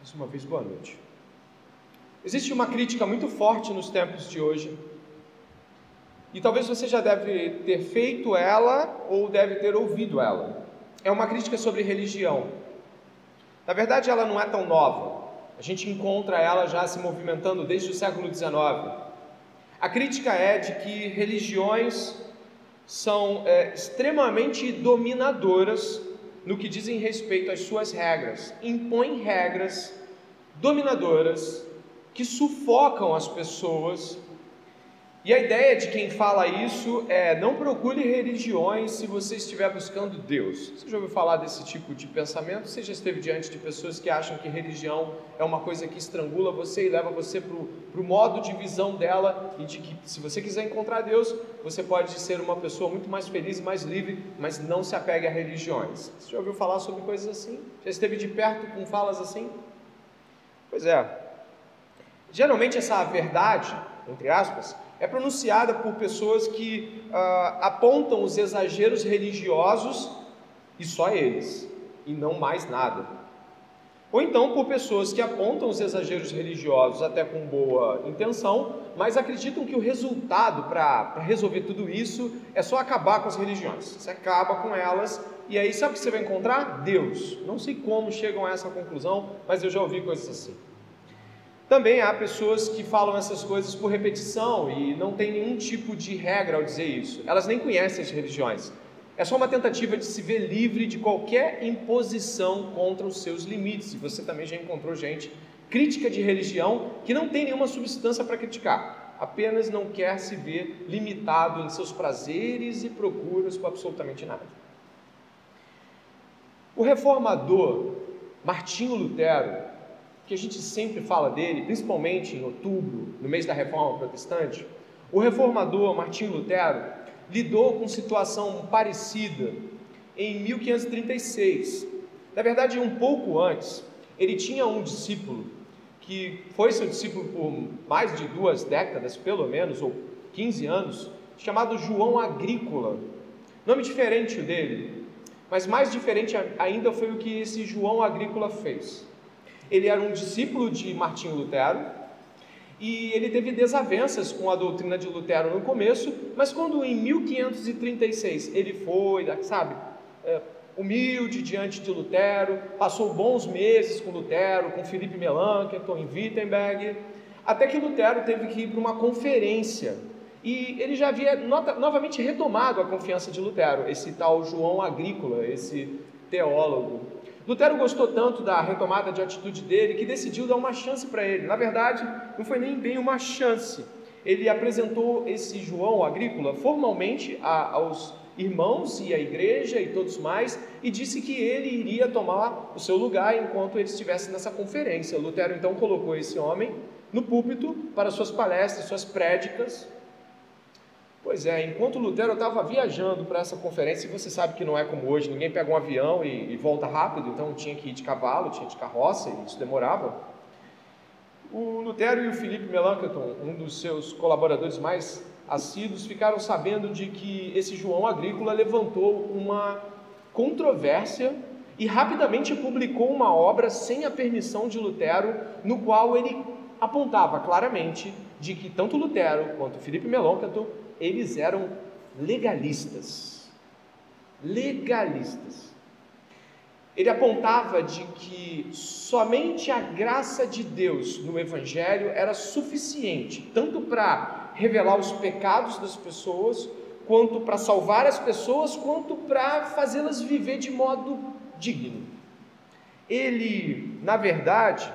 Mais uma vez, boa noite. Existe uma crítica muito forte nos tempos de hoje, e talvez você já deve ter feito ela ou deve ter ouvido ela. É uma crítica sobre religião. Na verdade, ela não é tão nova. A gente encontra ela já se movimentando desde o século XIX. A crítica é de que religiões são é, extremamente dominadoras no que dizem respeito às suas regras, impõem regras dominadoras que sufocam as pessoas e a ideia de quem fala isso é: não procure religiões se você estiver buscando Deus. Você já ouviu falar desse tipo de pensamento? Você já esteve diante de pessoas que acham que religião é uma coisa que estrangula você e leva você para o modo de visão dela e de que se você quiser encontrar Deus, você pode ser uma pessoa muito mais feliz e mais livre, mas não se apegue a religiões. Você já ouviu falar sobre coisas assim? Já esteve de perto com falas assim? Pois é. Geralmente essa verdade, entre aspas, é pronunciada por pessoas que ah, apontam os exageros religiosos e só eles, e não mais nada. Ou então por pessoas que apontam os exageros religiosos até com boa intenção, mas acreditam que o resultado para resolver tudo isso é só acabar com as religiões. Você acaba com elas e aí sabe o que você vai encontrar? Deus. Não sei como chegam a essa conclusão, mas eu já ouvi coisas assim. Também há pessoas que falam essas coisas por repetição e não tem nenhum tipo de regra ao dizer isso. Elas nem conhecem as religiões. É só uma tentativa de se ver livre de qualquer imposição contra os seus limites. E você também já encontrou gente crítica de religião que não tem nenhuma substância para criticar, apenas não quer se ver limitado em seus prazeres e procuras com absolutamente nada. O reformador Martinho Lutero que a gente sempre fala dele, principalmente em outubro, no mês da Reforma Protestante, o reformador Martinho Lutero lidou com situação parecida em 1536. Na verdade, um pouco antes, ele tinha um discípulo que foi seu discípulo por mais de duas décadas, pelo menos, ou 15 anos, chamado João Agrícola. Nome diferente dele, mas mais diferente ainda foi o que esse João Agrícola fez. Ele era um discípulo de Martinho Lutero e ele teve desavenças com a doutrina de Lutero no começo, mas quando em 1536 ele foi, sabe, é, humilde diante de Lutero, passou bons meses com Lutero, com Felipe Melanchthon em Wittenberg, até que Lutero teve que ir para uma conferência e ele já havia nota, novamente retomado a confiança de Lutero, esse tal João Agrícola, esse teólogo. Lutero gostou tanto da retomada de atitude dele que decidiu dar uma chance para ele. Na verdade, não foi nem bem uma chance. Ele apresentou esse João agrícola formalmente a, aos irmãos e à igreja e todos mais e disse que ele iria tomar o seu lugar enquanto ele estivesse nessa conferência. Lutero então colocou esse homem no púlpito para suas palestras, suas prédicas Pois é, enquanto Lutero estava viajando para essa conferência, e você sabe que não é como hoje, ninguém pega um avião e, e, volta rápido, então tinha que ir de cavalo, tinha de carroça, e isso demorava. O Lutero e o Felipe Melanchthon, um dos seus colaboradores mais assíduos, ficaram sabendo de que esse João Agrícola levantou uma controvérsia e rapidamente publicou uma obra sem a permissão de Lutero, no qual ele apontava claramente de que tanto Lutero quanto Felipe Melanchthon eles eram legalistas. Legalistas. Ele apontava de que somente a graça de Deus no Evangelho era suficiente, tanto para revelar os pecados das pessoas, quanto para salvar as pessoas, quanto para fazê-las viver de modo digno. Ele, na verdade,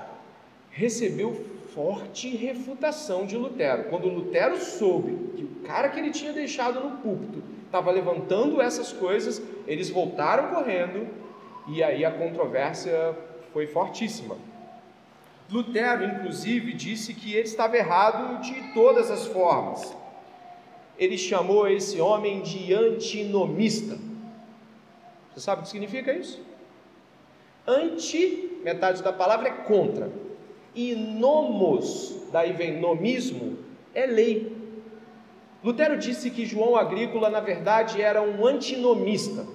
recebeu forte refutação de Lutero. Quando Lutero soube que o cara que ele tinha deixado no púlpito estava levantando essas coisas, eles voltaram correndo e aí a controvérsia foi fortíssima. Lutero, inclusive, disse que ele estava errado de todas as formas. Ele chamou esse homem de antinomista. Você sabe o que significa isso? Anti, metade da palavra é contra e nomos, daí vem nomismo, é lei. Lutero disse que João Agrícola, na verdade, era um antinomista.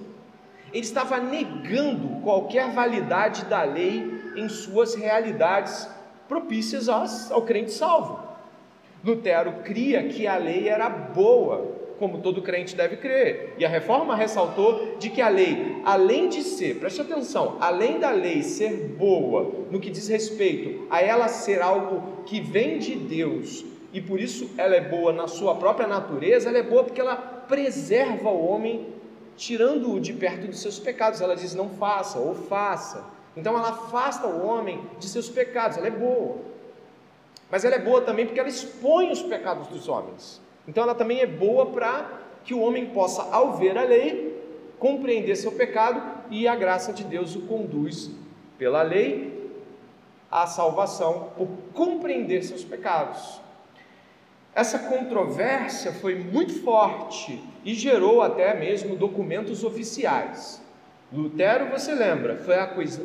Ele estava negando qualquer validade da lei em suas realidades propícias ao crente salvo. Lutero cria que a lei era boa, como todo crente deve crer. E a reforma ressaltou de que a lei, além de ser, preste atenção, além da lei ser boa no que diz respeito a ela ser algo que vem de Deus, e por isso ela é boa na sua própria natureza, ela é boa porque ela preserva o homem, tirando-o de perto dos seus pecados. Ela diz: não faça ou faça. Então ela afasta o homem de seus pecados, ela é boa. Mas ela é boa também porque ela expõe os pecados dos homens. Então ela também é boa para que o homem possa, ao ver a lei, compreender seu pecado e a graça de Deus o conduz pela lei à salvação por compreender seus pecados. Essa controvérsia foi muito forte e gerou até mesmo documentos oficiais. Lutero, você lembra, foi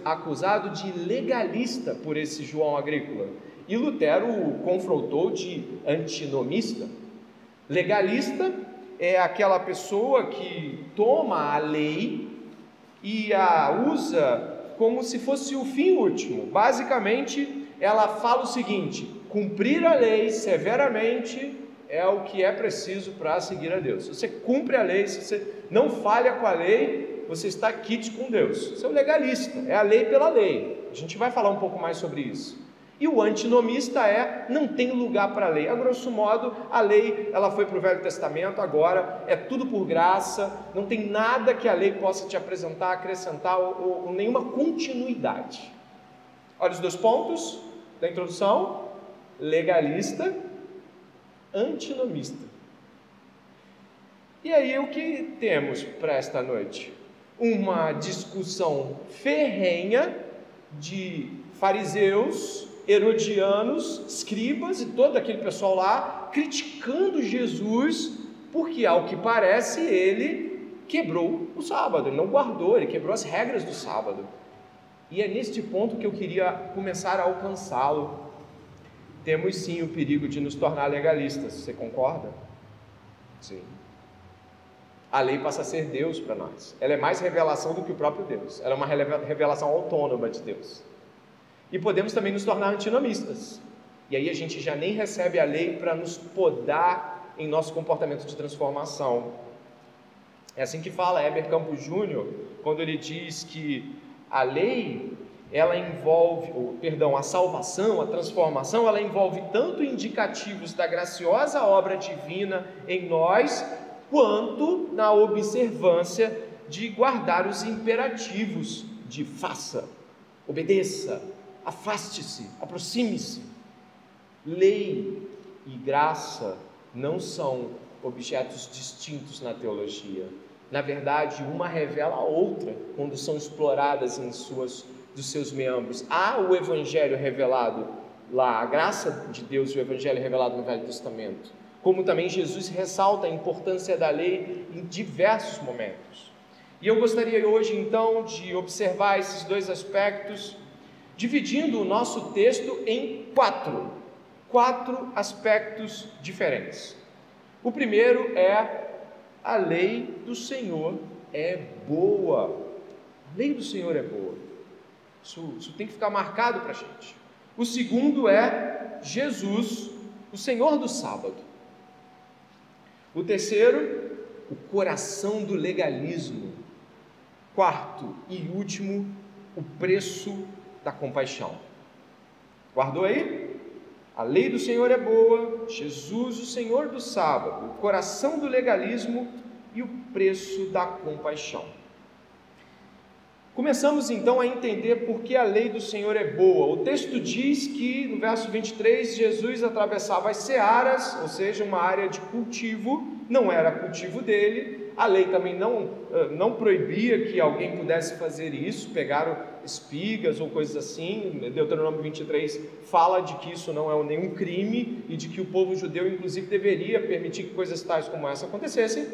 acusado de legalista por esse João Agrícola e Lutero o confrontou de antinomista. Legalista é aquela pessoa que toma a lei e a usa como se fosse o fim último. Basicamente, ela fala o seguinte: cumprir a lei severamente é o que é preciso para seguir a Deus. Se você cumpre a lei, se você não falha com a lei, você está quite com Deus. Você é o legalista, é a lei pela lei. A gente vai falar um pouco mais sobre isso. E o antinomista é não tem lugar para a lei. A grosso modo, a lei ela foi para o Velho Testamento, agora é tudo por graça, não tem nada que a lei possa te apresentar, acrescentar ou, ou, ou nenhuma continuidade. Olha os dois pontos da introdução: legalista, antinomista. E aí o que temos para esta noite? Uma discussão ferrenha de fariseus herodianos, escribas e todo aquele pessoal lá criticando Jesus, porque ao que parece ele quebrou o sábado, ele não guardou, ele quebrou as regras do sábado. E é neste ponto que eu queria começar a alcançá-lo. Temos sim o perigo de nos tornar legalistas, você concorda? Sim. A lei passa a ser Deus para nós. Ela é mais revelação do que o próprio Deus. Ela é uma revelação autônoma de Deus. E podemos também nos tornar antinomistas. E aí a gente já nem recebe a lei para nos podar em nosso comportamento de transformação. É assim que fala Heber Campos Júnior, quando ele diz que a lei, ela envolve, ou, perdão, a salvação, a transformação, ela envolve tanto indicativos da graciosa obra divina em nós, quanto na observância de guardar os imperativos de faça, obedeça, afaste-se, aproxime-se. Lei e graça não são objetos distintos na teologia. Na verdade, uma revela a outra quando são exploradas em suas dos seus membros. Há o evangelho revelado lá, a graça de Deus e o evangelho revelado no Velho Testamento. Como também Jesus ressalta a importância da lei em diversos momentos. E eu gostaria hoje então de observar esses dois aspectos dividindo o nosso texto em quatro, quatro aspectos diferentes. O primeiro é a lei do Senhor é boa. A lei do Senhor é boa. Isso, isso tem que ficar marcado para a gente. O segundo é Jesus, o Senhor do sábado. O terceiro, o coração do legalismo. Quarto e último, o preço da compaixão. Guardou aí? A lei do Senhor é boa, Jesus, o Senhor do sábado, o coração do legalismo e o preço da compaixão. Começamos então a entender por que a lei do Senhor é boa. O texto diz que, no verso 23, Jesus atravessava as searas, ou seja, uma área de cultivo, não era cultivo dele, a lei também não, não proibia que alguém pudesse fazer isso, pegar espigas ou coisas assim. Deuteronômio 23 fala de que isso não é nenhum crime e de que o povo judeu, inclusive, deveria permitir que coisas tais como essa acontecessem,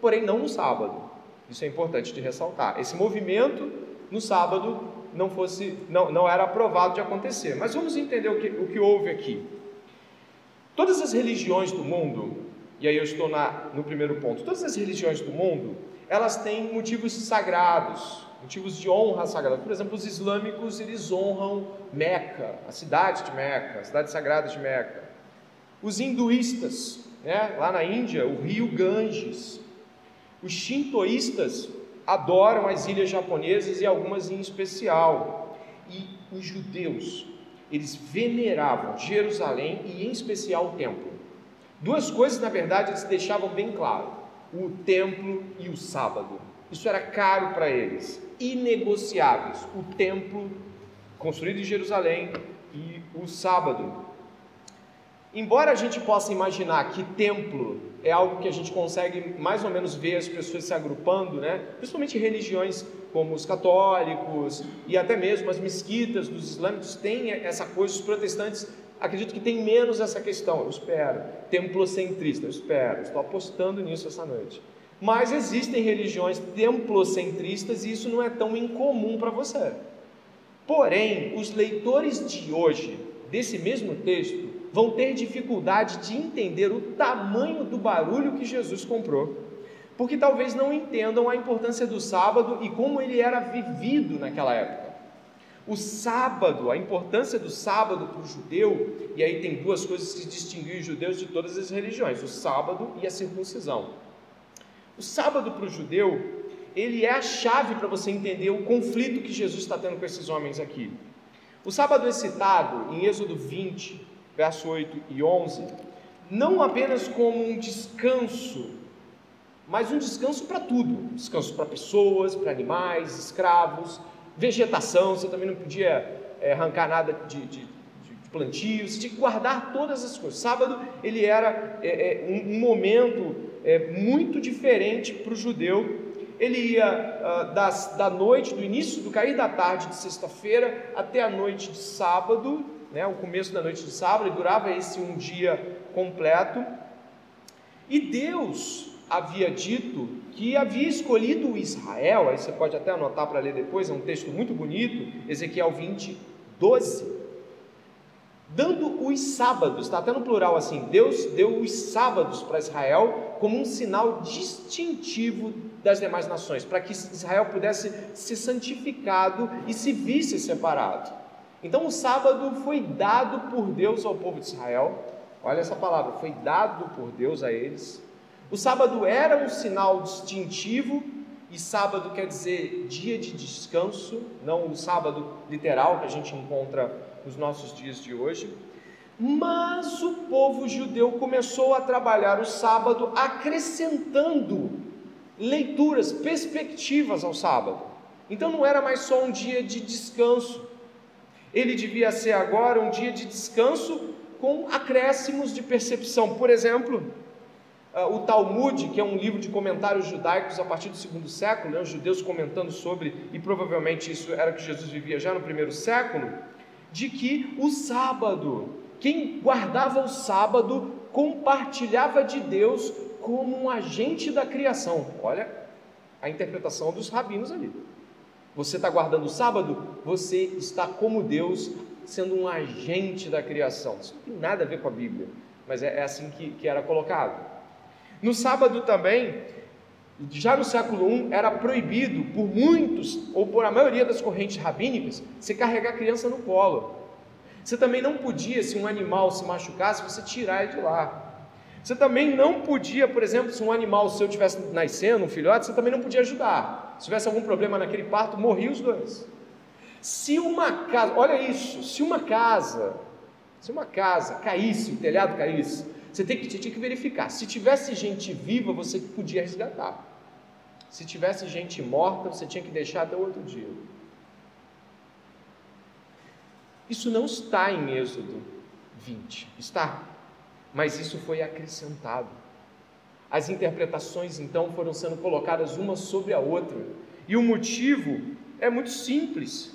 porém não no sábado. Isso é importante de ressaltar. Esse movimento no sábado não fosse, não, não era aprovado de acontecer. Mas vamos entender o que, o que houve aqui. Todas as religiões do mundo, e aí eu estou na, no primeiro ponto, todas as religiões do mundo, elas têm motivos sagrados, motivos de honra sagrada. Por exemplo, os islâmicos, eles honram Meca, a cidade de Meca, a cidade sagrada de Meca. Os hinduístas, né, lá na Índia, o rio Ganges. Os shintoístas adoram as ilhas japonesas e algumas em especial. E os judeus, eles veneravam Jerusalém e em especial o templo. Duas coisas, na verdade, eles deixavam bem claro: o templo e o sábado. Isso era caro para eles, inegociáveis. O templo construído em Jerusalém e o sábado. Embora a gente possa imaginar que templo é algo que a gente consegue mais ou menos ver as pessoas se agrupando, né? principalmente religiões como os católicos e até mesmo as mesquitas dos islâmicos têm essa coisa, os protestantes acredito que tem menos essa questão, eu espero, templocentrista, eu espero, estou apostando nisso essa noite. Mas existem religiões templocentristas e isso não é tão incomum para você. Porém, os leitores de hoje, desse mesmo texto, vão ter dificuldade de entender o tamanho do barulho que Jesus comprou, porque talvez não entendam a importância do sábado e como ele era vivido naquela época. O sábado, a importância do sábado para o judeu, e aí tem duas coisas que distinguem os judeus de todas as religiões: o sábado e a circuncisão. O sábado para o judeu, ele é a chave para você entender o conflito que Jesus está tendo com esses homens aqui. O sábado é citado em Êxodo 20, verso 8 e 11, não apenas como um descanso, mas um descanso para tudo: descanso para pessoas, para animais, escravos, vegetação, você também não podia é, arrancar nada de, de, de plantio, você tinha que guardar todas as coisas. Sábado ele era é, um, um, momento muito diferente para o judeu. Ele ia uh, das, da noite, do início, do cair da tarde de sexta-feira até a noite de sábado, né, o começo da noite de sábado, e durava esse um dia completo. E Deus havia dito que havia escolhido Israel, aí você pode até anotar para ler depois, é um texto muito bonito, Ezequiel 20, 12. Dando os sábados, está até no plural assim, Deus deu os sábados para Israel como um sinal distintivo das demais nações, para que Israel pudesse ser santificado e se visse separado. Então o sábado foi dado por Deus ao povo de Israel. Olha essa palavra, foi dado por Deus a eles. O sábado era um sinal distintivo, e sábado quer dizer dia de descanso, não o sábado literal que a gente encontra nos nossos dias de hoje. Mas o povo judeu começou a trabalhar o sábado acrescentando leituras, perspectivas ao sábado. Então não era mais só um dia de descanso, ele devia ser agora um dia de descanso com acréscimos de percepção. Por exemplo, o Talmud, que é um livro de comentários judaicos a partir do segundo século, né, os judeus comentando sobre, e provavelmente isso era que Jesus vivia já no primeiro século, de que o sábado, quem guardava o sábado, compartilhava de Deus como um agente da criação. Olha a interpretação dos rabinos ali. Você está guardando o sábado, você está como Deus, sendo um agente da criação. Isso não tem nada a ver com a Bíblia, mas é, é assim que, que era colocado. No sábado também, já no século I, era proibido por muitos, ou por a maioria das correntes rabínicas, você carregar a criança no colo. Você também não podia, se um animal se machucasse, você tirar ele de lá. Você também não podia, por exemplo, se um animal seu tivesse nascendo, um filhote, você também não podia ajudar. Se tivesse algum problema naquele parto, morriam os dois. Se uma casa, olha isso, se uma casa, se uma casa caísse, o telhado caísse, você, tem que, você tinha que verificar. Se tivesse gente viva, você podia resgatar. Se tivesse gente morta, você tinha que deixar até outro dia. Isso não está em Êxodo 20, está, mas isso foi acrescentado. As interpretações então foram sendo colocadas uma sobre a outra. E o motivo é muito simples.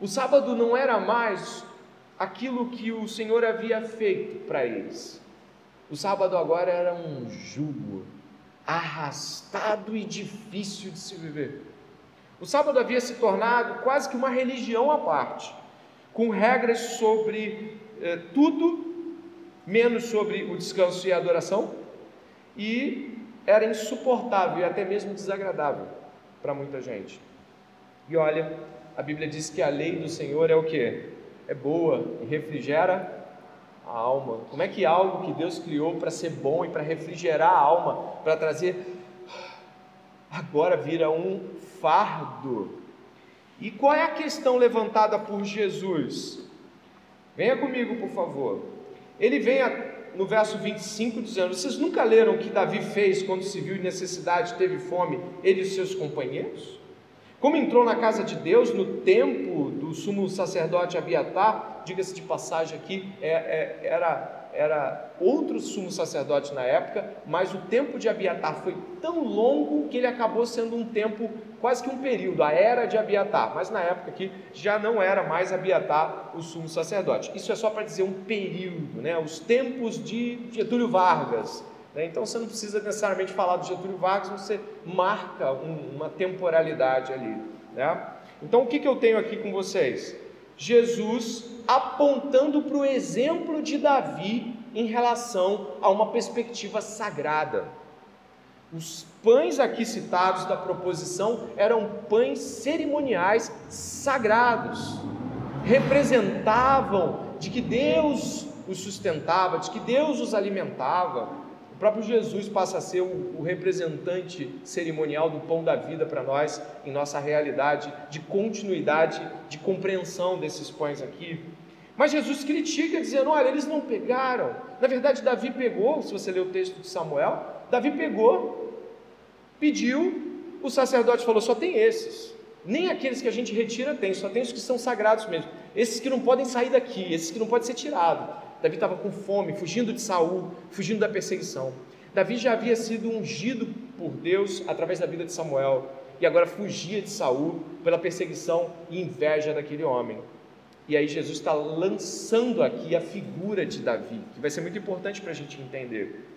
O sábado não era mais aquilo que o Senhor havia feito para eles. O sábado agora era um jugo arrastado e difícil de se viver. O sábado havia se tornado quase que uma religião à parte, com regras sobre eh, tudo, menos sobre o descanso e a adoração, e era insuportável e até mesmo desagradável para muita gente. E olha, a Bíblia diz que a lei do Senhor é o que? É boa e refrigera a alma. Como é que algo que Deus criou para ser bom e para refrigerar a alma, para trazer agora vira um fardo? E qual é a questão levantada por Jesus? Venha comigo, por favor. Ele vem no verso 25 dizendo: Vocês nunca leram o que Davi fez quando se viu em necessidade, teve fome, ele e seus companheiros? Como entrou na casa de Deus no tempo do sumo sacerdote Abiatar, diga-se de passagem aqui, é, é, era, era outro sumo sacerdote na época, mas o tempo de Abiatar foi tão longo que ele acabou sendo um tempo, quase que um período, a era de Abiatar, mas na época aqui já não era mais Abiatar o sumo sacerdote. Isso é só para dizer um período, né? os tempos de Getúlio Vargas, né? Então você não precisa necessariamente falar do Getúlio Vargas, você marca um, uma temporalidade ali. Né? Então o que, que eu tenho aqui com vocês? Jesus apontando para o exemplo de Davi em relação a uma perspectiva sagrada. Os pães aqui citados da proposição eram pães cerimoniais sagrados, representavam de que Deus os sustentava, de que Deus os alimentava, próprio Jesus passa a ser o, o representante cerimonial do pão da vida para nós, em nossa realidade de continuidade, de compreensão desses pães aqui. Mas Jesus critica, dizendo: olha, eles não pegaram. Na verdade, Davi pegou, se você ler o texto de Samuel, Davi pegou, pediu, o sacerdote falou: só tem esses. Nem aqueles que a gente retira tem, só tem os que são sagrados mesmo. Esses que não podem sair daqui, esses que não podem ser tirados. Davi estava com fome, fugindo de Saul, fugindo da perseguição. Davi já havia sido ungido por Deus através da vida de Samuel e agora fugia de Saul pela perseguição e inveja daquele homem. E aí Jesus está lançando aqui a figura de Davi, que vai ser muito importante para a gente entender.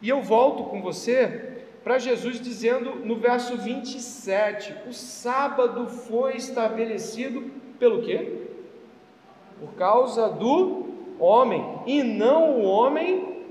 E eu volto com você para Jesus dizendo no verso 27, o sábado foi estabelecido pelo quê? Por causa do homem e não o homem.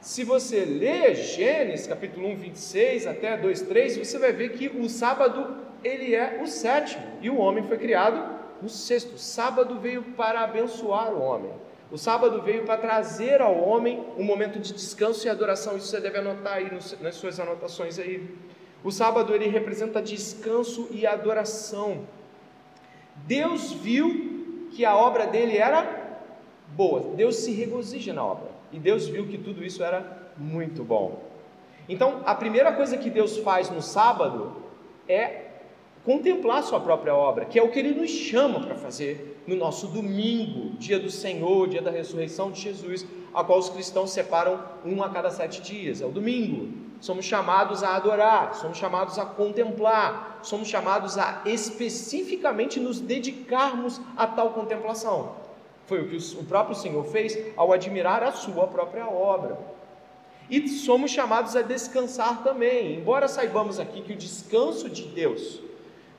Se você ler Gênesis capítulo 1, 26 até 2, 3, você vai ver que o sábado ele é o sétimo e o homem foi criado no sexto. O sábado veio para abençoar o homem. O sábado veio para trazer ao homem um momento de descanso e adoração. Isso você deve anotar aí nas suas anotações aí. O sábado ele representa descanso e adoração. Deus viu que a obra dele era boa. Deus se regozija na obra. E Deus viu que tudo isso era muito bom. Então, a primeira coisa que Deus faz no sábado é contemplar sua própria obra, que é o que ele nos chama para fazer no nosso domingo, dia do Senhor, dia da ressurreição de Jesus, a qual os cristãos separam um a cada sete dias, é o domingo. Somos chamados a adorar, somos chamados a contemplar, somos chamados a especificamente nos dedicarmos a tal contemplação. Foi o que o próprio Senhor fez ao admirar a sua própria obra. E somos chamados a descansar também, embora saibamos aqui que o descanso de Deus,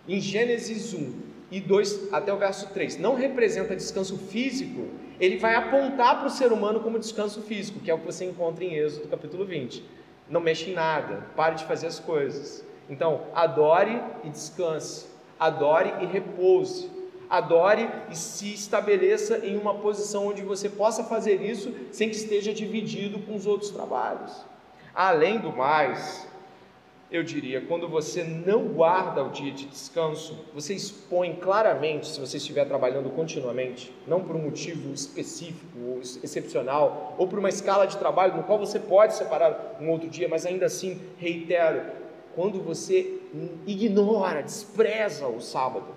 em Gênesis 1 e 2 até o verso 3, não representa descanso físico, ele vai apontar para o ser humano como descanso físico, que é o que você encontra em Êxodo capítulo 20. Não mexe em nada, pare de fazer as coisas. Então, adore e descanse, adore e repouse adore e se estabeleça em uma posição onde você possa fazer isso sem que esteja dividido com os outros trabalhos. Além do mais, eu diria, quando você não guarda o dia de descanso, você expõe claramente, se você estiver trabalhando continuamente, não por um motivo específico ou excepcional, ou por uma escala de trabalho no qual você pode separar um outro dia, mas ainda assim, reitero, quando você ignora, despreza o sábado,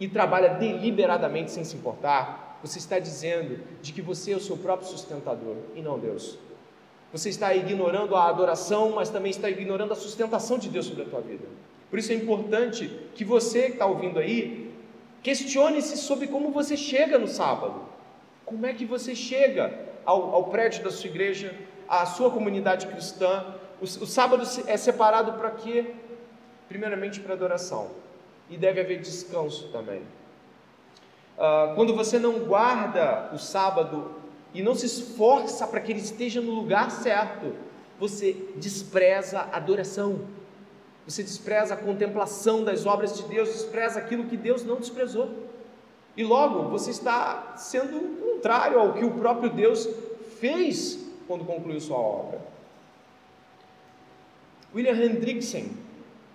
e trabalha deliberadamente sem se importar, você está dizendo de que você é o seu próprio sustentador e não Deus. Você está ignorando a adoração, mas também está ignorando a sustentação de Deus sobre a tua vida. Por isso é importante que você que está ouvindo aí, questione-se sobre como você chega no sábado. Como é que você chega ao, ao prédio da sua igreja, à sua comunidade cristã? O, o sábado é separado para quê? Primeiramente para adoração e deve haver descanso também. Uh, quando você não guarda o sábado e não se esforça para que ele esteja no lugar certo, você despreza a adoração, você despreza a contemplação das obras de Deus, despreza aquilo que Deus não desprezou. E logo você está sendo contrário ao que o próprio Deus fez quando concluiu sua obra. William Hendrickson,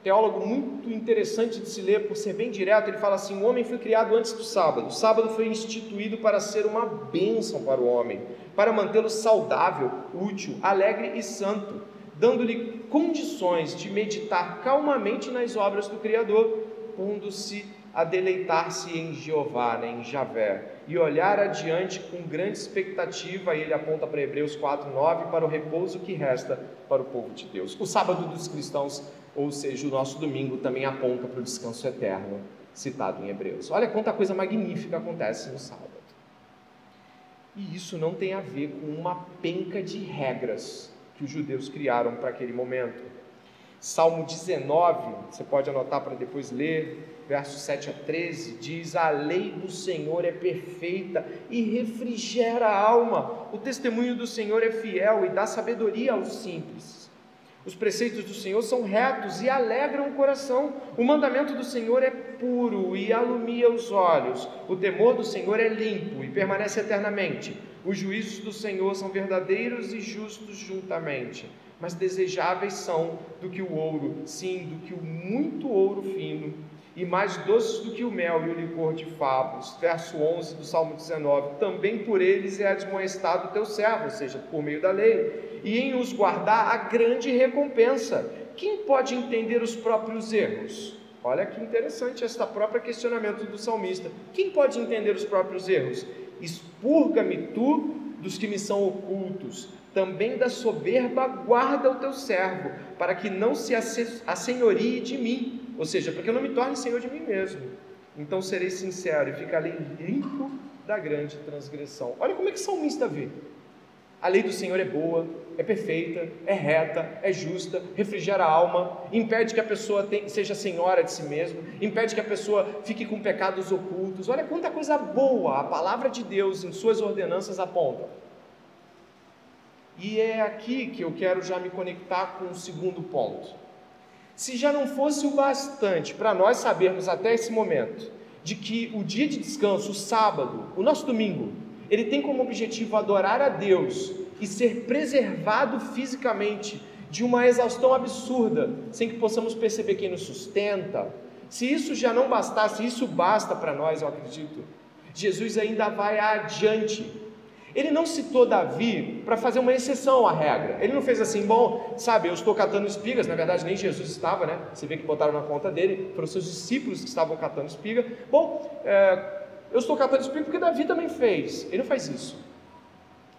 teólogo muito interessante de se ler por ser bem direto, ele fala assim: o homem foi criado antes do sábado. O sábado foi instituído para ser uma bênção para o homem, para mantê-lo saudável, útil, alegre e santo, dando-lhe condições de meditar calmamente nas obras do Criador, pondo-se a deleitar-se em Jeová, né, em Javé, e olhar adiante com grande expectativa, e ele aponta para Hebreus 4:9 para o repouso que resta para o povo de Deus. O sábado dos cristãos, ou seja, o nosso domingo também aponta para o descanso eterno, citado em Hebreus. Olha quanta coisa magnífica acontece no sábado. E isso não tem a ver com uma penca de regras que os judeus criaram para aquele momento. Salmo 19, você pode anotar para depois ler, versos 7 a 13, diz: A lei do Senhor é perfeita e refrigera a alma. O testemunho do Senhor é fiel e dá sabedoria aos simples. Os preceitos do Senhor são retos e alegram o coração. O mandamento do Senhor é puro e alumia os olhos. O temor do Senhor é limpo e permanece eternamente. Os juízos do Senhor são verdadeiros e justos juntamente mas desejáveis são do que o ouro, sim, do que o muito ouro fino, e mais doces do que o mel e o licor de favos. Verso 11 do Salmo 19: Também por eles é admoestado o teu servo, ou seja, por meio da lei, e em os guardar a grande recompensa. Quem pode entender os próprios erros? Olha que interessante este próprio questionamento do salmista. Quem pode entender os próprios erros? Expurga-me tu dos que me são ocultos, também da soberba guarda o teu servo, para que não se assenhorie de mim, ou seja, para que eu não me torne senhor de mim mesmo. Então serei sincero e ficarei limpo da grande transgressão. Olha como é que salmista vê. A lei do Senhor é boa, é perfeita, é reta, é justa, refrigera a alma, impede que a pessoa seja senhora de si mesma, impede que a pessoa fique com pecados ocultos. Olha quanta coisa boa a palavra de Deus em suas ordenanças aponta. E é aqui que eu quero já me conectar com o segundo ponto. Se já não fosse o bastante para nós sabermos até esse momento de que o dia de descanso, o sábado, o nosso domingo, ele tem como objetivo adorar a Deus e ser preservado fisicamente de uma exaustão absurda, sem que possamos perceber quem nos sustenta. Se isso já não bastasse, isso basta para nós, eu acredito. Jesus ainda vai adiante ele não citou Davi para fazer uma exceção à regra. Ele não fez assim, bom, sabe, eu estou catando espigas, na verdade nem Jesus estava, né? Você vê que botaram na conta dele, foram seus discípulos que estavam catando espiga. Bom, é, eu estou catando espiga porque Davi também fez. Ele não faz isso.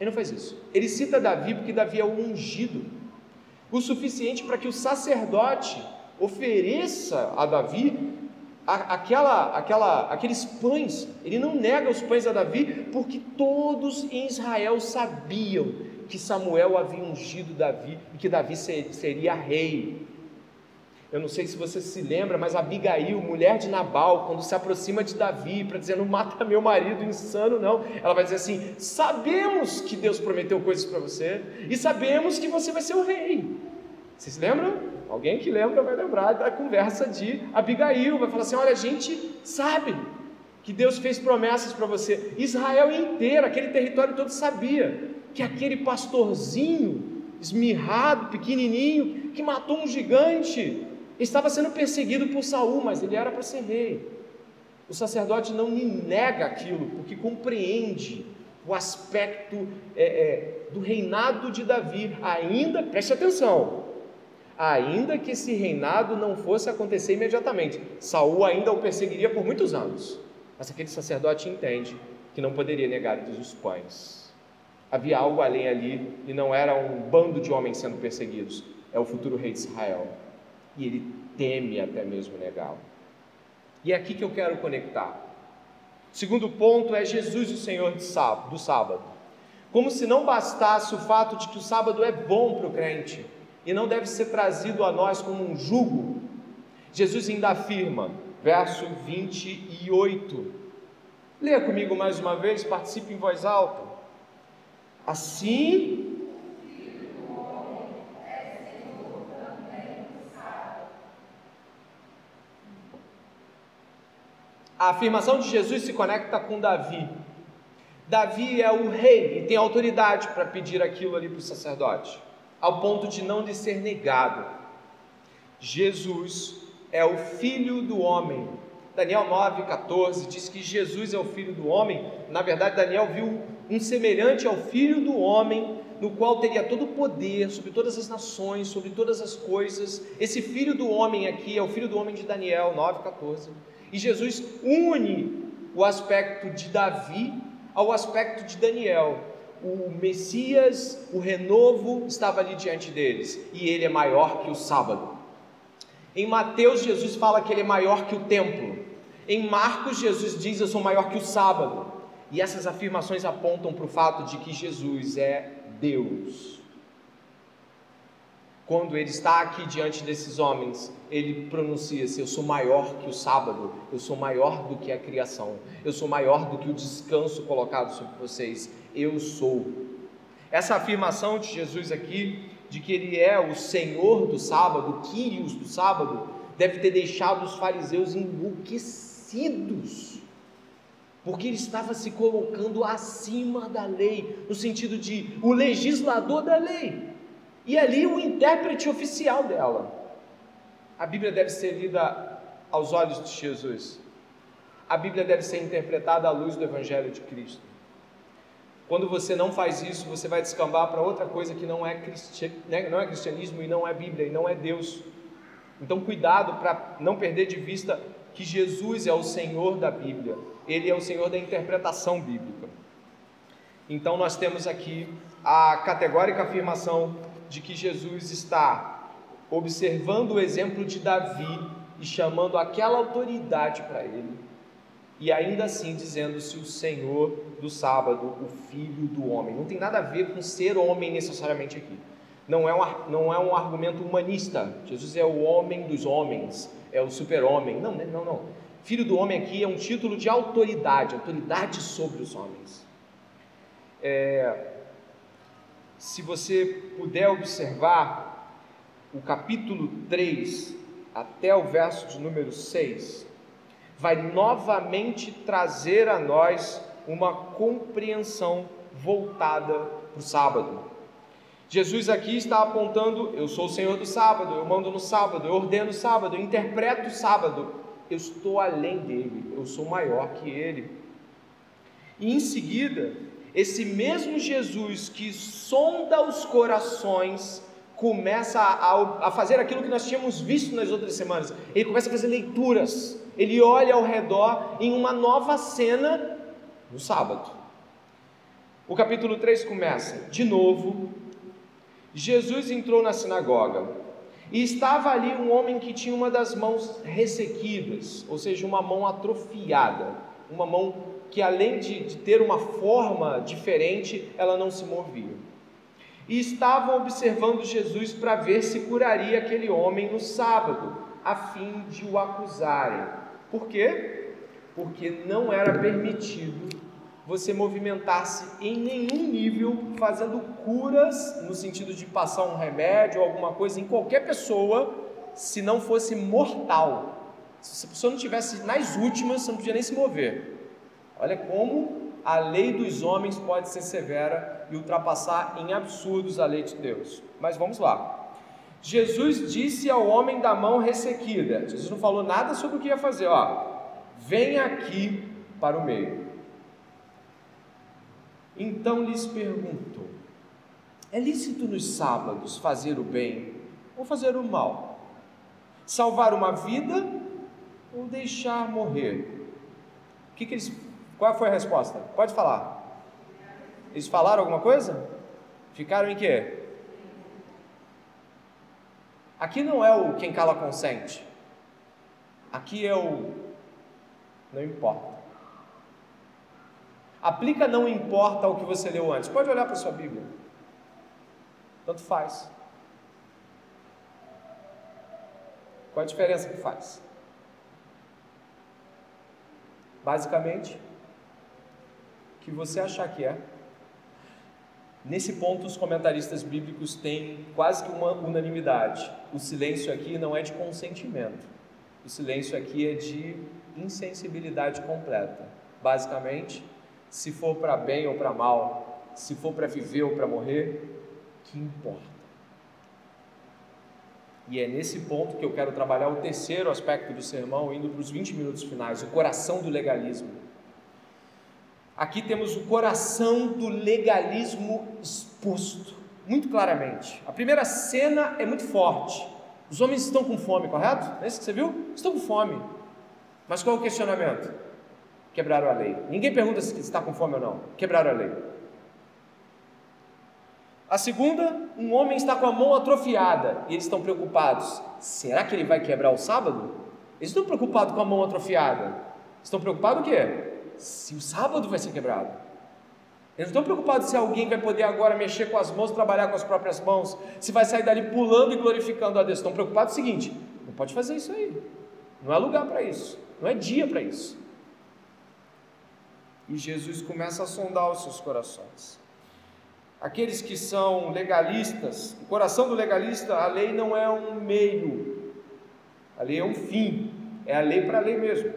Ele não faz isso. Ele cita Davi porque Davi é o ungido, o suficiente para que o sacerdote ofereça a Davi aquela, aquela, aqueles pães, ele não nega os pães a Davi, porque todos em Israel sabiam que Samuel havia ungido Davi e que Davi seria rei. Eu não sei se você se lembra, mas Abigail, mulher de Nabal, quando se aproxima de Davi para dizer não mata meu marido insano, não, ela vai dizer assim: sabemos que Deus prometeu coisas para você e sabemos que você vai ser o rei. Vocês lembram? Alguém que lembra vai lembrar da conversa de Abigail, vai falar assim: olha, a gente sabe que Deus fez promessas para você. Israel inteiro, aquele território todo sabia que aquele pastorzinho esmirrado, pequenininho, que matou um gigante, estava sendo perseguido por Saul, mas ele era para ser rei. O sacerdote não nega aquilo, porque compreende o aspecto é, é, do reinado de Davi, ainda, preste atenção, ainda que esse reinado não fosse acontecer imediatamente. Saul ainda o perseguiria por muitos anos. Mas aquele sacerdote entende que não poderia negar os pães. Havia algo além ali e não era um bando de homens sendo perseguidos, é o futuro rei de Israel. E ele teme até mesmo negá-lo. E é aqui que eu quero conectar. Segundo ponto é Jesus, o Senhor do sábado. Como se não bastasse o fato de que o sábado é bom para o crente, e não deve ser trazido a nós como um jugo. Jesus ainda afirma, verso 28. Leia comigo mais uma vez, participe em voz alta. Assim A afirmação de Jesus se conecta com Davi. Davi é o rei e tem autoridade para pedir aquilo ali para o sacerdote ao ponto de não lhe ser negado. Jesus é o filho do homem. Daniel 9,14 diz que Jesus é o filho do homem. Na verdade, Daniel viu um semelhante ao filho do homem, no qual teria todo o poder sobre todas as nações, sobre todas as coisas. Esse filho do homem aqui é o filho do homem de Daniel 9,14. E Jesus une o aspecto de Davi ao aspecto de Daniel. O Messias, o renovo, estava ali diante deles, e ele é maior que o sábado. Em Mateus, Jesus fala que ele é maior que o templo. Em Marcos, Jesus diz: Eu sou maior que o sábado. E essas afirmações apontam para o fato de que Jesus é Deus. Quando ele está aqui diante desses homens, ele pronuncia-se: Eu sou maior que o sábado, eu sou maior do que a criação, eu sou maior do que o descanso colocado sobre vocês, eu sou. Essa afirmação de Jesus aqui, de que ele é o Senhor do sábado, o Quírios do sábado, deve ter deixado os fariseus enlouquecidos, porque ele estava se colocando acima da lei, no sentido de o legislador da lei e ali o intérprete oficial dela. A Bíblia deve ser lida aos olhos de Jesus. A Bíblia deve ser interpretada à luz do Evangelho de Cristo. Quando você não faz isso, você vai descambar para outra coisa que não é, cristi... Né, não é cristianismo e não é Bíblia e não é Deus. Então, cuidado para não perder de vista que Jesus é o Senhor da Bíblia, Ele é o Senhor da interpretação bíblica. Então, nós temos aqui a categórica afirmação de que Jesus está observando o exemplo de Davi e chamando aquela autoridade para ele, e ainda assim dizendo-se o Senhor do sábado, o Filho do homem. Não tem nada a ver com ser homem necessariamente aqui. Não é um, não é um argumento humanista. Jesus é o homem dos homens, é o super-homem. Não, não, não. Filho do homem aqui é um título de autoridade, autoridade sobre os homens. É, se você puder observar o capítulo 3 até o verso de número 6, vai novamente trazer a nós uma compreensão voltada para o sábado. Jesus aqui está apontando: eu sou o Senhor do sábado, eu mando no sábado, eu ordeno o sábado, eu interpreto o sábado, eu estou além dele, eu sou maior que ele. E em seguida, esse mesmo Jesus que sonda os corações, começa a, a, fazer aquilo que nós tínhamos visto nas outras semanas. Ele começa a fazer leituras, ele olha ao redor em uma nova cena no sábado. O capítulo 3 começa: De novo, Jesus entrou na sinagoga e estava ali um homem que tinha uma das mãos ressequidas, ou seja, uma mão atrofiada, uma mão que além de, de ter uma forma diferente, ela não se movia. E estavam observando Jesus para ver se curaria aquele homem no sábado, a fim de o acusarem. Por quê? Porque não era permitido você movimentar-se em nenhum nível fazendo curas no sentido de passar um remédio ou alguma coisa em qualquer pessoa, se não fosse mortal. Se a pessoa não tivesse nas últimas, você não podia nem se mover. Olha como a lei dos homens pode ser severa e ultrapassar em absurdos a lei de Deus. Mas vamos lá. Jesus disse ao homem da mão ressequida: Jesus não falou nada sobre o que ia fazer, ó. Vem aqui para o meio. Então lhes pergunto: é lícito nos sábados fazer o bem ou fazer o mal? Salvar uma vida ou deixar morrer? O que, que eles qual foi a resposta? Pode falar. Eles falaram alguma coisa? Ficaram em quê? Aqui não é o quem cala consente. Aqui é o não importa. Aplica não importa o que você leu antes. Pode olhar para sua Bíblia. Tanto faz. Qual a diferença que faz? Basicamente, que você achar que é. Nesse ponto, os comentaristas bíblicos têm quase que uma unanimidade. O silêncio aqui não é de consentimento. O silêncio aqui é de insensibilidade completa. Basicamente, se for para bem ou para mal, se for para viver ou para morrer, que importa? E é nesse ponto que eu quero trabalhar o terceiro aspecto do sermão, indo para os 20 minutos finais, o coração do legalismo. Aqui temos o coração do legalismo exposto, muito claramente. A primeira cena é muito forte. Os homens estão com fome, correto? É isso que você viu? Estão com fome. Mas qual é o questionamento? Quebraram a lei. Ninguém pergunta se está com fome ou não. Quebraram a lei. A segunda, um homem está com a mão atrofiada e eles estão preocupados. Será que ele vai quebrar o sábado? Eles estão preocupados com a mão atrofiada. Estão preocupados o quê? Se o sábado vai ser quebrado. Eles não estão preocupados se alguém vai poder agora mexer com as mãos, trabalhar com as próprias mãos, se vai sair dali pulando e glorificando a Deus. Estão preocupados o seguinte: não pode fazer isso aí. Não é lugar para isso. Não é dia para isso. E Jesus começa a sondar os seus corações. Aqueles que são legalistas, o coração do legalista, a lei não é um meio, a lei é um fim, é a lei para a lei mesmo.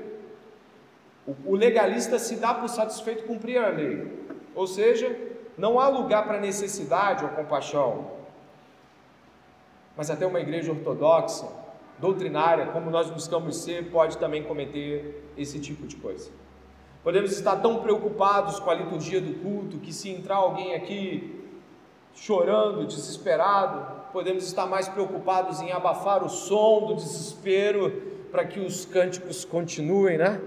O legalista se dá por satisfeito cumprir a lei, ou seja, não há lugar para necessidade ou compaixão. Mas até uma igreja ortodoxa, doutrinária, como nós buscamos ser, pode também cometer esse tipo de coisa. Podemos estar tão preocupados com a liturgia do culto que se entrar alguém aqui chorando, desesperado, podemos estar mais preocupados em abafar o som do desespero para que os cânticos continuem, né?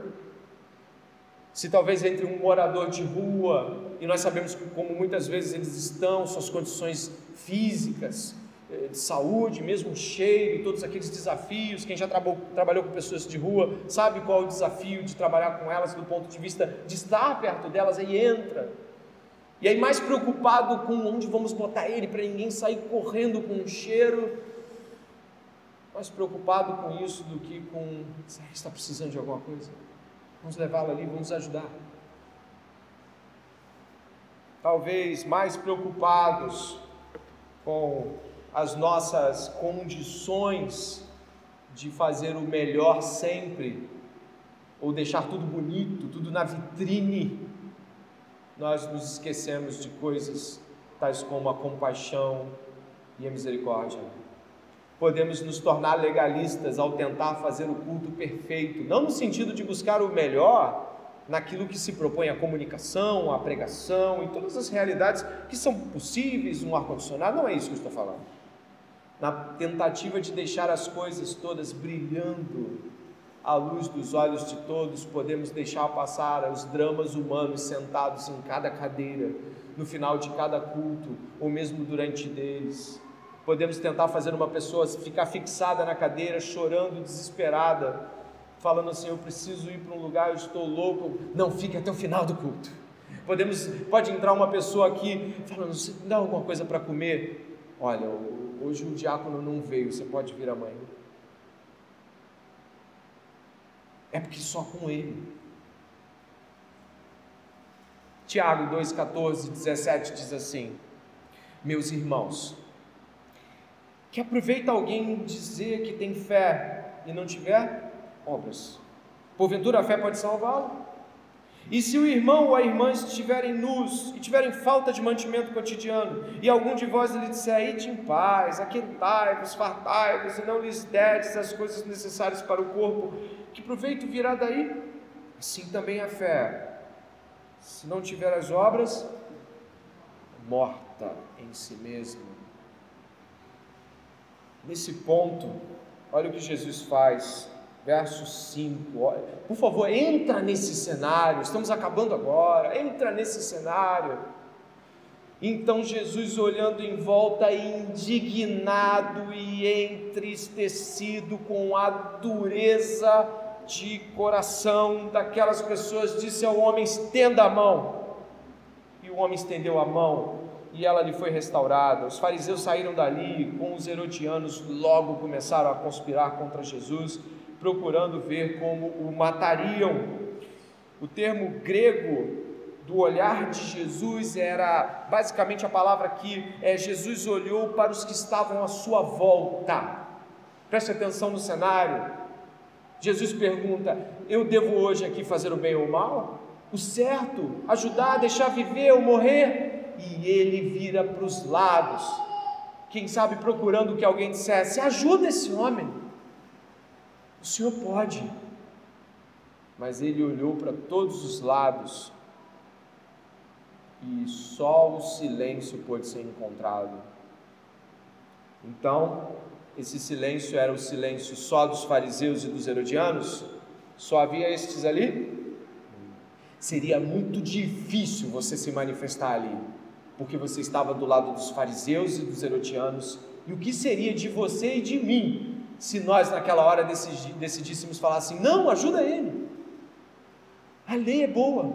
Se talvez entre um morador de rua, e nós sabemos como muitas vezes eles estão, suas condições físicas, eh, de saúde, mesmo cheiro, todos aqueles desafios. Quem já trabalhou com pessoas de rua sabe qual é o desafio de trabalhar com elas do ponto de vista de estar perto delas, aí entra. E aí, mais preocupado com onde vamos botar ele para ninguém sair correndo com um cheiro, mais preocupado com isso do que com será que está precisando de alguma coisa? Vamos levá-lo ali, vamos ajudar. Talvez mais preocupados com as nossas condições de fazer o melhor sempre, ou deixar tudo bonito, tudo na vitrine, nós nos esquecemos de coisas tais como a compaixão e a misericórdia. Podemos nos tornar legalistas ao tentar fazer o culto perfeito, não no sentido de buscar o melhor naquilo que se propõe a comunicação, a pregação e todas as realidades que são possíveis, um ar-condicionado, não é isso que eu estou falando na tentativa de deixar as coisas todas brilhando à luz dos olhos de todos, podemos deixar passar os dramas humanos sentados em cada cadeira, no final de cada culto, ou mesmo durante deles. Podemos tentar fazer uma pessoa ficar fixada na cadeira, chorando, desesperada, falando assim: Eu preciso ir para um lugar, eu estou louco. Não, fique até o final do culto. Podemos, pode entrar uma pessoa aqui falando: Você dá alguma coisa para comer? Olha, hoje o diácono não veio, você pode vir amanhã. É porque só com ele. Tiago 2, 14, 17 diz assim: Meus irmãos, que aproveita alguém dizer que tem fé e não tiver obras? Porventura a fé pode salvá-lo? E se o irmão ou a irmã estiverem nus e tiverem falta de mantimento cotidiano, e algum de vós lhe disser, ide em paz, aquentai-vos, fartai-vos, e não lhes derdes as coisas necessárias para o corpo, que proveito virá daí? Assim também a fé, se não tiver as obras, morta em si mesma. Nesse ponto, olha o que Jesus faz verso 5. Por favor, entra nesse cenário. Estamos acabando agora. Entra nesse cenário. Então Jesus, olhando em volta, indignado e entristecido com a dureza de coração daquelas pessoas, disse ao homem: estenda a mão. E o homem estendeu a mão e ela lhe foi restaurada. Os fariseus saíram dali, com os herodianos logo começaram a conspirar contra Jesus procurando ver como o matariam. O termo grego do olhar de Jesus era basicamente a palavra que é Jesus olhou para os que estavam à sua volta. Preste atenção no cenário. Jesus pergunta: Eu devo hoje aqui fazer o bem ou o mal? O certo, ajudar, deixar viver ou morrer? E ele vira para os lados, quem sabe procurando que alguém dissesse: Ajuda esse homem. O senhor pode. Mas ele olhou para todos os lados e só o silêncio pôde ser encontrado. Então, esse silêncio era o silêncio só dos fariseus e dos herodianos? Só havia estes ali? Seria muito difícil você se manifestar ali, porque você estava do lado dos fariseus e dos herodianos. E o que seria de você e de mim se nós naquela hora decidíssemos falar assim: não, ajuda ele. A lei é boa.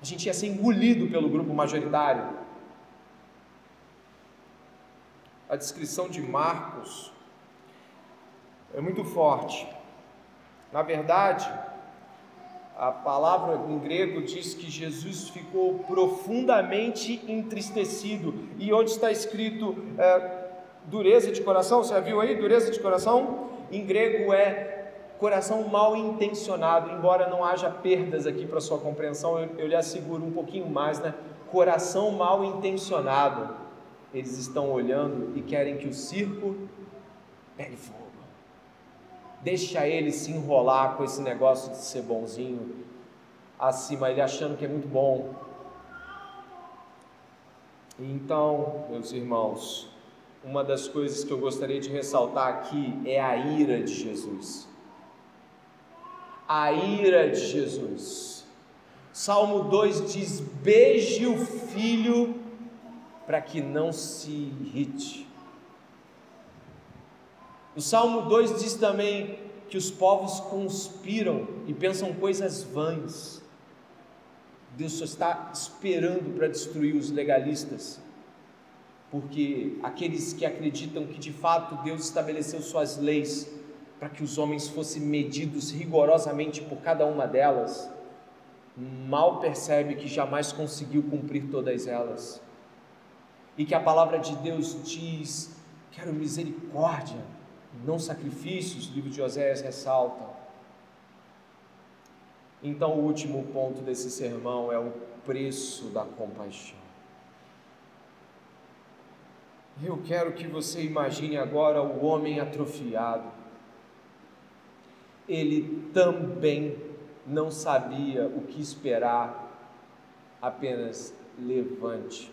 A gente ia ser engolido pelo grupo majoritário. A descrição de Marcos é muito forte. Na verdade, a palavra em grego diz que Jesus ficou profundamente entristecido. E onde está escrito é, dureza de coração, você já viu aí? Dureza de coração? Em grego é coração mal intencionado, embora não haja perdas aqui para sua compreensão, eu, eu lhe asseguro um pouquinho mais, né? Coração mal intencionado. Eles estão olhando e querem que o circo pegue fogo. Deixa ele se enrolar com esse negócio de ser bonzinho acima, ele achando que é muito bom. Então, meus irmãos, uma das coisas que eu gostaria de ressaltar aqui é a ira de Jesus a ira de Jesus. Salmo 2 diz: beije o filho para que não se irrite. O Salmo 2 diz também que os povos conspiram e pensam coisas vãs. Deus só está esperando para destruir os legalistas, porque aqueles que acreditam que de fato Deus estabeleceu suas leis para que os homens fossem medidos rigorosamente por cada uma delas, mal percebe que jamais conseguiu cumprir todas elas. E que a palavra de Deus diz: quero misericórdia, não sacrifícios, o livro de Oséias ressalta. Então, o último ponto desse sermão é o preço da compaixão. Eu quero que você imagine agora o homem atrofiado ele também não sabia o que esperar, apenas levante.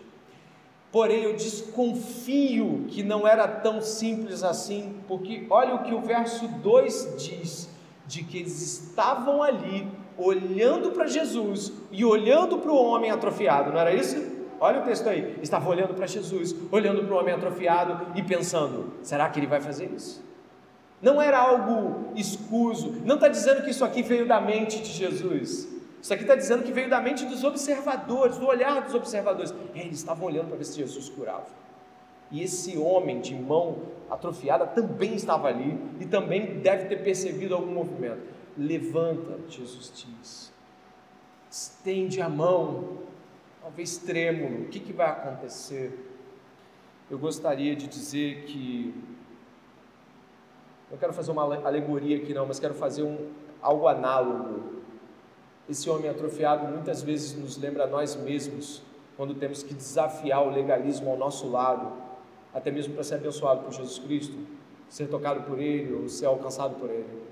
Porém, eu desconfio que não era tão simples assim, porque olha o que o verso 2 diz: de que eles estavam ali olhando para Jesus e olhando para o homem atrofiado, não era isso? Olha o texto aí. Estava olhando para Jesus, olhando para o homem atrofiado e pensando: será que ele vai fazer isso? Não era algo escuso. Não está dizendo que isso aqui veio da mente de Jesus. Isso aqui está dizendo que veio da mente dos observadores, do olhar dos observadores. eles estavam olhando para ver se Jesus curava. E esse homem de mão atrofiada também estava ali e também deve ter percebido algum movimento. Levanta, Jesus diz. Estende a mão, talvez trêmulo. O que, que vai acontecer? Eu gostaria de dizer que não quero fazer uma alegoria aqui não, mas quero fazer um, algo análogo. Esse homem atrofiado muitas vezes nos lembra a nós mesmos, quando temos que desafiar o legalismo ao nosso lado, até mesmo para ser abençoado por Jesus Cristo, ser tocado por Ele ou ser alcançado por Ele.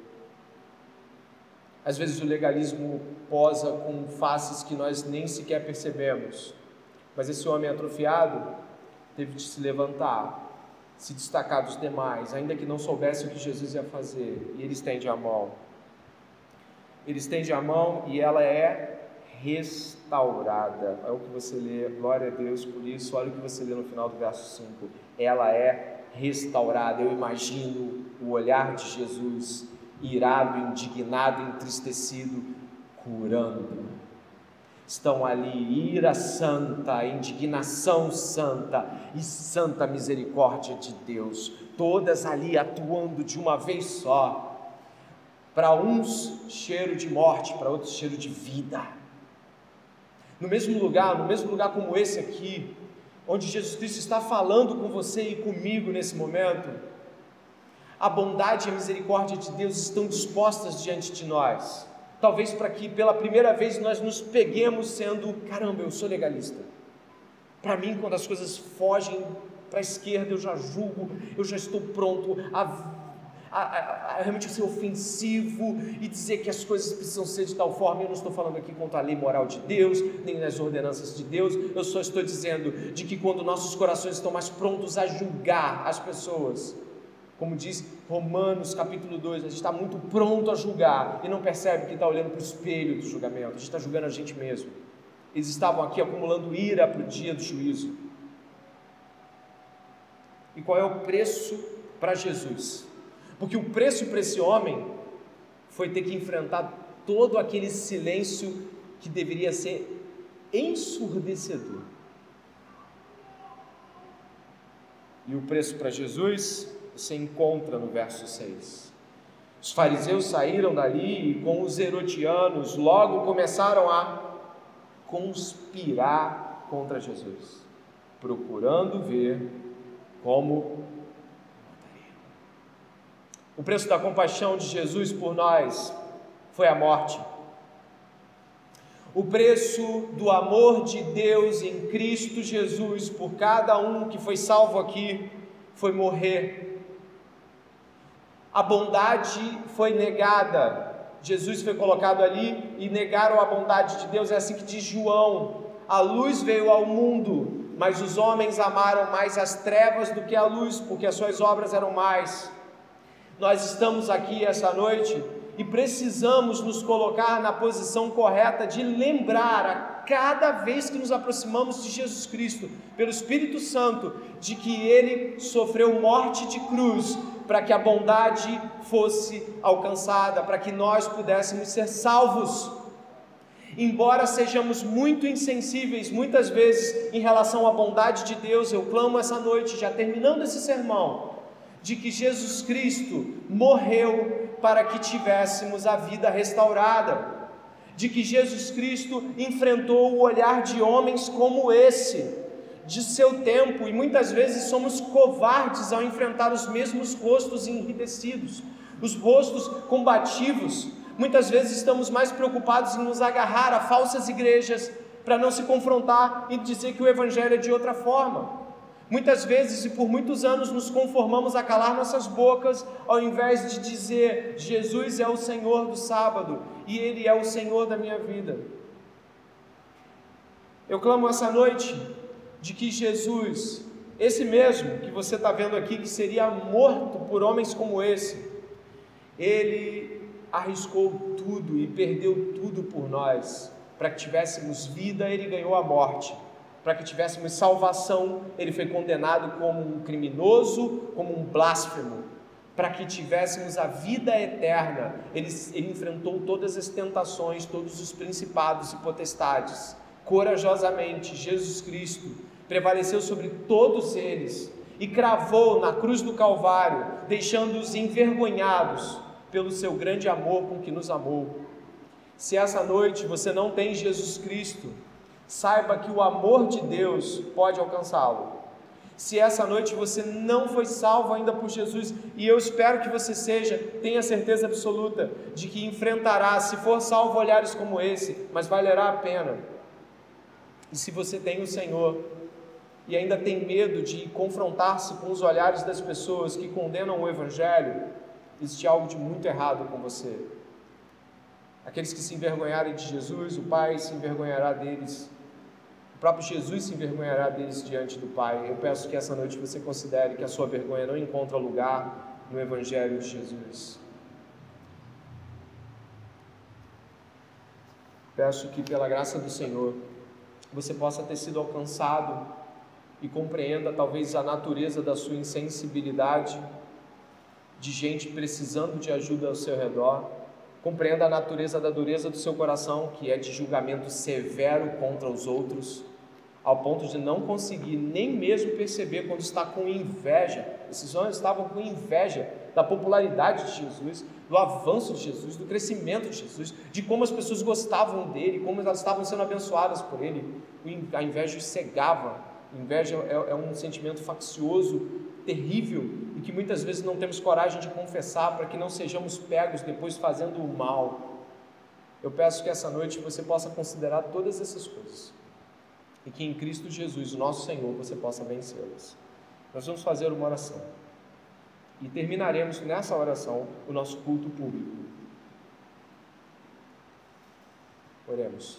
Às vezes o legalismo posa com faces que nós nem sequer percebemos, mas esse homem atrofiado teve de se levantar, se destacar dos demais, ainda que não soubesse o que Jesus ia fazer, e ele estende a mão. Ele estende a mão e ela é restaurada. É o que você lê, glória a Deus por isso. Olha o que você lê no final do verso 5. Ela é restaurada. Eu imagino o olhar de Jesus, irado, indignado, entristecido, curando estão ali ira santa, indignação santa e santa misericórdia de Deus, todas ali atuando de uma vez só. Para uns, cheiro de morte, para outros, cheiro de vida. No mesmo lugar, no mesmo lugar como esse aqui, onde Jesus Cristo está falando com você e comigo nesse momento, a bondade e a misericórdia de Deus estão dispostas diante de nós. Talvez para que pela primeira vez nós nos peguemos sendo, caramba, eu sou legalista. Para mim, quando as coisas fogem para a esquerda, eu já julgo, eu já estou pronto a, a, a, a, realmente ser ofensivo e dizer que as coisas precisam ser de tal forma. Eu não estou falando aqui contra a lei moral de Deus, nem nas ordenanças de Deus, eu só estou dizendo de que quando nossos corações estão mais prontos a julgar as pessoas, como diz Romanos capítulo 2, a gente está muito pronto a julgar e não percebe que está olhando para o espelho do julgamento, a gente está julgando a gente mesmo. Eles estavam aqui acumulando ira para o dia do juízo. E qual é o preço para Jesus? Porque o preço para esse homem foi ter que enfrentar todo aquele silêncio que deveria ser ensurdecedor. E o preço para Jesus você encontra no verso 6. Os fariseus saíram dali e com os herodianos logo começaram a conspirar contra Jesus, procurando ver como o preço da compaixão de Jesus por nós foi a morte. O preço do amor de Deus em Cristo Jesus por cada um que foi salvo aqui foi morrer a bondade foi negada. Jesus foi colocado ali e negaram a bondade de Deus. É assim que diz João: a luz veio ao mundo, mas os homens amaram mais as trevas do que a luz, porque as suas obras eram mais. Nós estamos aqui essa noite e precisamos nos colocar na posição correta de lembrar a cada vez que nos aproximamos de Jesus Cristo, pelo Espírito Santo, de que ele sofreu morte de cruz para que a bondade fosse alcançada, para que nós pudéssemos ser salvos. Embora sejamos muito insensíveis muitas vezes em relação à bondade de Deus, eu clamo essa noite, já terminando esse sermão, de que Jesus Cristo morreu para que tivéssemos a vida restaurada, de que Jesus Cristo enfrentou o olhar de homens como esse, de seu tempo e muitas vezes somos covardes ao enfrentar os mesmos rostos enridecidos, os rostos combativos. Muitas vezes estamos mais preocupados em nos agarrar a falsas igrejas para não se confrontar e dizer que o evangelho é de outra forma. Muitas vezes e por muitos anos nos conformamos a calar nossas bocas, ao invés de dizer: Jesus é o Senhor do sábado e Ele é o Senhor da minha vida. Eu clamo essa noite de que Jesus, esse mesmo que você está vendo aqui, que seria morto por homens como esse, ele arriscou tudo e perdeu tudo por nós, para que tivéssemos vida, ele ganhou a morte. Para que tivéssemos salvação, ele foi condenado como um criminoso, como um blasfemo. Para que tivéssemos a vida eterna, ele, ele enfrentou todas as tentações, todos os principados e potestades. Corajosamente, Jesus Cristo prevaleceu sobre todos eles e cravou na cruz do Calvário, deixando-os envergonhados pelo seu grande amor com que nos amou. Se essa noite você não tem Jesus Cristo, saiba que o amor de Deus pode alcançá-lo. Se essa noite você não foi salvo ainda por Jesus, e eu espero que você seja, tenha certeza absoluta de que enfrentará, se for salvo, olhares como esse, mas valerá a pena. E se você tem o Senhor, e ainda tem medo de confrontar-se com os olhares das pessoas que condenam o Evangelho, existe algo de muito errado com você. Aqueles que se envergonharem de Jesus, o Pai se envergonhará deles. O próprio Jesus se envergonhará deles diante do Pai. Eu peço que essa noite você considere que a sua vergonha não encontra lugar no Evangelho de Jesus. Peço que, pela graça do Senhor, você possa ter sido alcançado e compreenda talvez a natureza da sua insensibilidade, de gente precisando de ajuda ao seu redor. Compreenda a natureza da dureza do seu coração, que é de julgamento severo contra os outros, ao ponto de não conseguir nem mesmo perceber quando está com inveja. Esses homens estavam com inveja da popularidade de Jesus, do avanço de Jesus, do crescimento de Jesus, de como as pessoas gostavam dele, como elas estavam sendo abençoadas por ele. A inveja os cegava Inveja é, é um sentimento faccioso, terrível, e que muitas vezes não temos coragem de confessar para que não sejamos pegos depois fazendo o mal. Eu peço que essa noite você possa considerar todas essas coisas e que em Cristo Jesus, o nosso Senhor, você possa vencê-las. Nós vamos fazer uma oração e terminaremos nessa oração o nosso culto público. Oremos.